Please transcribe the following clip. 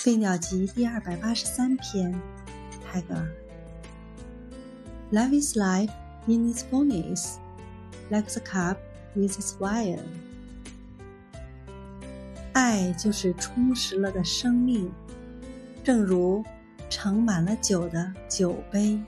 《飞鸟集》第二百八十三篇，泰戈尔。Life is life in its fullness, like the cup with its wine。爱就是充实了的生命，正如盛满了酒的酒杯。